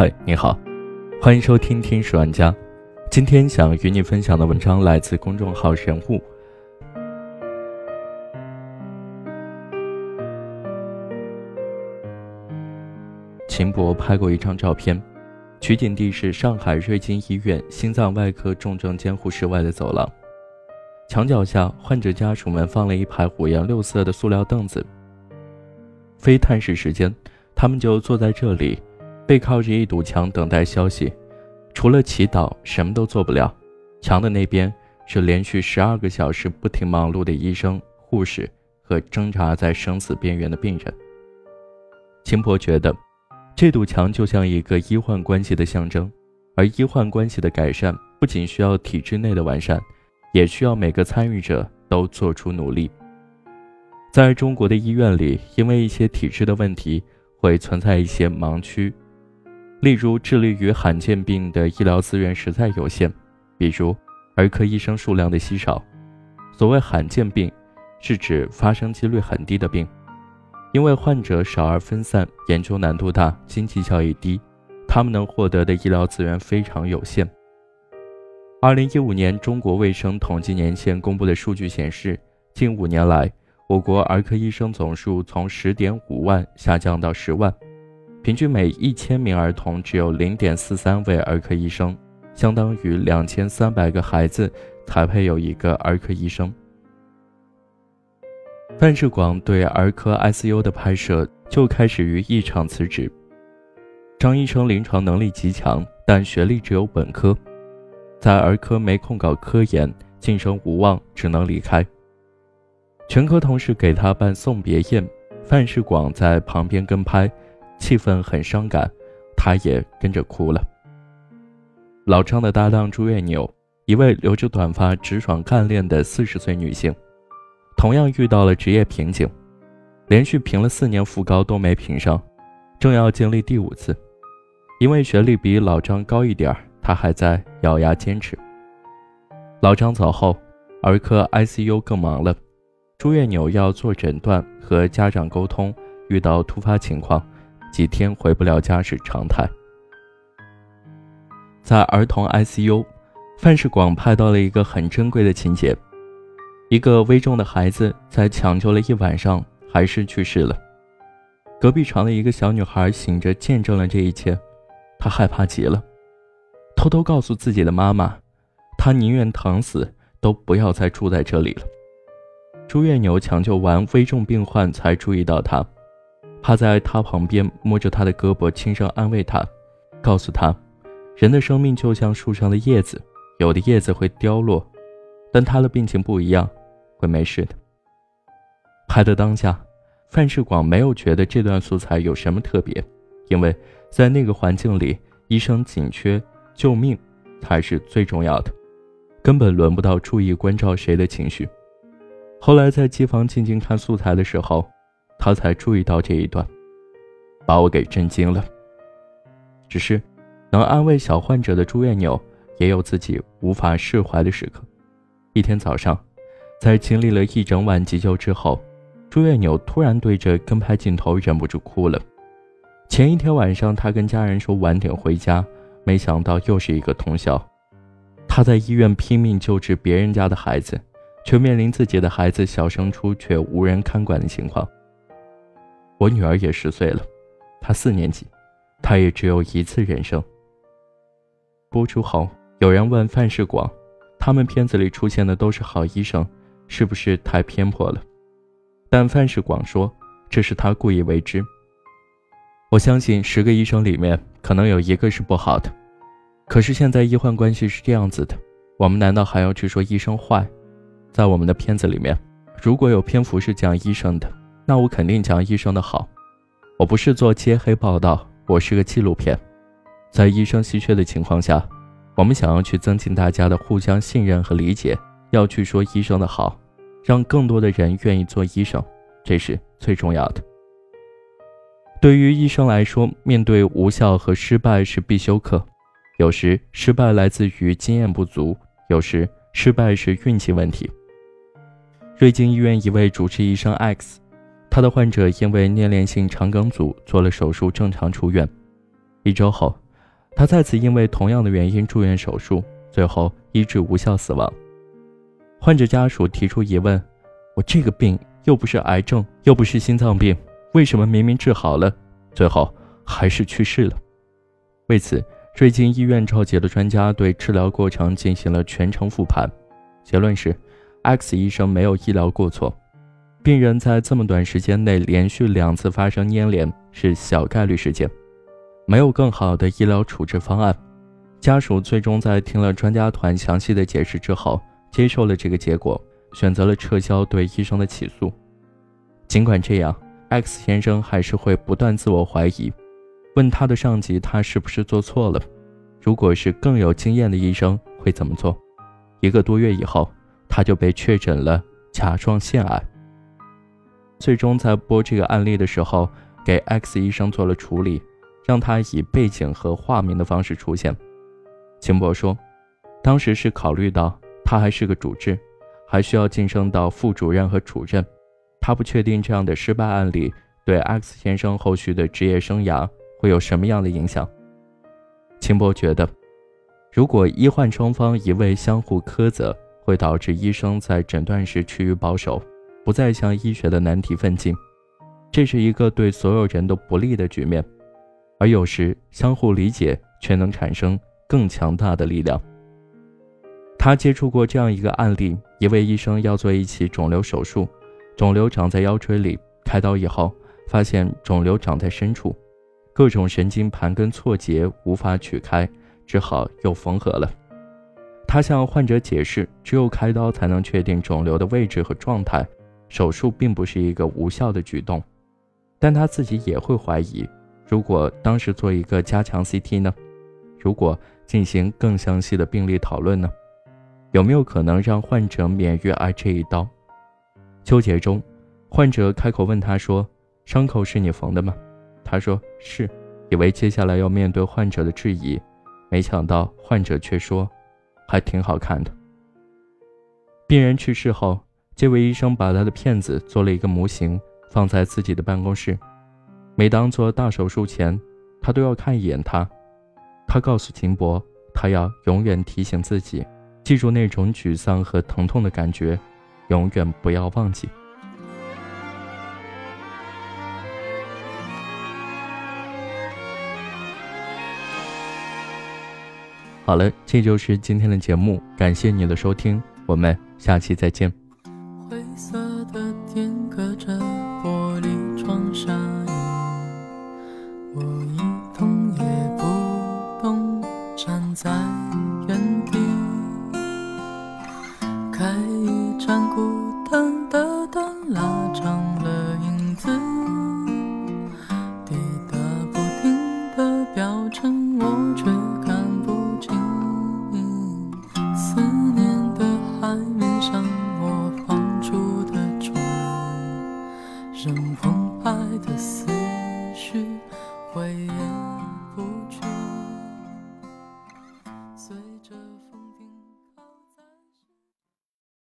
嗨，你好，欢迎收听《天使玩家》。今天想与你分享的文章来自公众号“神物”。秦博拍过一张照片，取景地是上海瑞金医院心脏外科重症监护室外的走廊。墙角下，患者家属们放了一排五颜六色的塑料凳子。非探视时间，他们就坐在这里。背靠着一堵墙等待消息，除了祈祷什么都做不了。墙的那边是连续十二个小时不停忙碌的医生、护士和挣扎在生死边缘的病人。秦婆觉得，这堵墙就像一个医患关系的象征，而医患关系的改善不仅需要体制内的完善，也需要每个参与者都做出努力。在中国的医院里，因为一些体制的问题，会存在一些盲区。例如，致力于罕见病的医疗资源实在有限，比如儿科医生数量的稀少。所谓罕见病，是指发生几率很低的病，因为患者少而分散，研究难度大，经济效益低，他们能获得的医疗资源非常有限。二零一五年中国卫生统计年鉴公布的数据显示，近五年来，我国儿科医生总数从十点五万下降到十万。平均每一千名儿童只有零点四三位儿科医生，相当于两千三百个孩子才配有一个儿科医生。范世广对儿科 ICU 的拍摄就开始于一场辞职。张医生临床能力极强，但学历只有本科，在儿科没空搞科研，晋升无望，只能离开。全科同事给他办送别宴，范世广在旁边跟拍。气氛很伤感，他也跟着哭了。老张的搭档朱月扭，一位留着短发、直爽干练的四十岁女性，同样遇到了职业瓶颈，连续评了四年副高都没评上，正要经历第五次。因为学历比老张高一点她还在咬牙坚持。老张走后，儿科 ICU 更忙了，朱月扭要做诊断和家长沟通，遇到突发情况。几天回不了家是常态。在儿童 ICU，范世广拍到了一个很珍贵的情节：一个危重的孩子在抢救了一晚上，还是去世了。隔壁床的一个小女孩醒着，见证了这一切，她害怕极了，偷偷告诉自己的妈妈，她宁愿疼死，都不要再住在这里了。朱月牛抢救完危重病患，才注意到她。趴在他旁边，摸着他的胳膊，轻声安慰他，告诉他：“人的生命就像树上的叶子，有的叶子会凋落，但他的病情不一样，会没事的。”拍的当下，范世广没有觉得这段素材有什么特别，因为在那个环境里，医生紧缺，救命才是最重要的，根本轮不到注意关照谁的情绪。后来在机房静静看素材的时候。他才注意到这一段，把我给震惊了。只是，能安慰小患者的朱月扭也有自己无法释怀的时刻。一天早上，在经历了一整晚急救之后，朱月扭突然对着跟拍镜头忍不住哭了。前一天晚上，他跟家人说晚点回家，没想到又是一个通宵。他在医院拼命救治别人家的孩子，却面临自己的孩子小升初却无人看管的情况。我女儿也十岁了，她四年级，她也只有一次人生。播出后，有人问范世广：“他们片子里出现的都是好医生，是不是太偏颇了？”但范世广说：“这是他故意为之。”我相信十个医生里面可能有一个是不好的，可是现在医患关系是这样子的，我们难道还要去说医生坏？在我们的片子里面，如果有篇幅是讲医生的。那我肯定讲医生的好，我不是做揭黑报道，我是个纪录片。在医生稀缺的情况下，我们想要去增进大家的互相信任和理解，要去说医生的好，让更多的人愿意做医生，这是最重要的。对于医生来说，面对无效和失败是必修课。有时失败来自于经验不足，有时失败是运气问题。瑞金医院一位主治医生 X。他的患者因为粘连性肠梗阻做了手术，正常出院。一周后，他再次因为同样的原因住院手术，最后医治无效死亡。患者家属提出疑问：“我这个病又不是癌症，又不是心脏病，为什么明明治好了，最后还是去世了？”为此，最近医院召集了专家对治疗过程进行了全程复盘，结论是：X 医生没有医疗过错，病人在这么短时间内连续两次发生粘连是小概率事件，没有更好的医疗处置方案。家属最终在听了专家团详细的解释之后。接受了这个结果，选择了撤销对医生的起诉。尽管这样，X 先生还是会不断自我怀疑，问他的上级他是不是做错了。如果是更有经验的医生会怎么做？一个多月以后，他就被确诊了甲状腺癌。最终在播这个案例的时候，给 X 医生做了处理，让他以背景和化名的方式出现。秦博说，当时是考虑到。他还是个主治，还需要晋升到副主任和主任。他不确定这样的失败案例对 X 先生后续的职业生涯会有什么样的影响。秦博觉得，如果医患双方一味相互苛责，会导致医生在诊断时趋于保守，不再向医学的难题奋进，这是一个对所有人都不利的局面。而有时相互理解却能产生更强大的力量。他接触过这样一个案例：一位医生要做一起肿瘤手术，肿瘤长在腰椎里，开刀以后发现肿瘤长在深处，各种神经盘根错节，无法取开，只好又缝合了。他向患者解释，只有开刀才能确定肿瘤的位置和状态，手术并不是一个无效的举动。但他自己也会怀疑，如果当时做一个加强 CT 呢？如果进行更详细的病例讨论呢？有没有可能让患者免于挨这一刀？纠结中，患者开口问他说：“伤口是你缝的吗？”他说：“是。”以为接下来要面对患者的质疑，没想到患者却说：“还挺好看的。”病人去世后，这位医生把他的片子做了一个模型，放在自己的办公室。每当做大手术前，他都要看一眼他。他告诉秦博，他要永远提醒自己。记住那种沮丧和疼痛的感觉，永远不要忘记。好了，这就是今天的节目，感谢你的收听，我们下期再见。开一盏孤单的灯，拉长了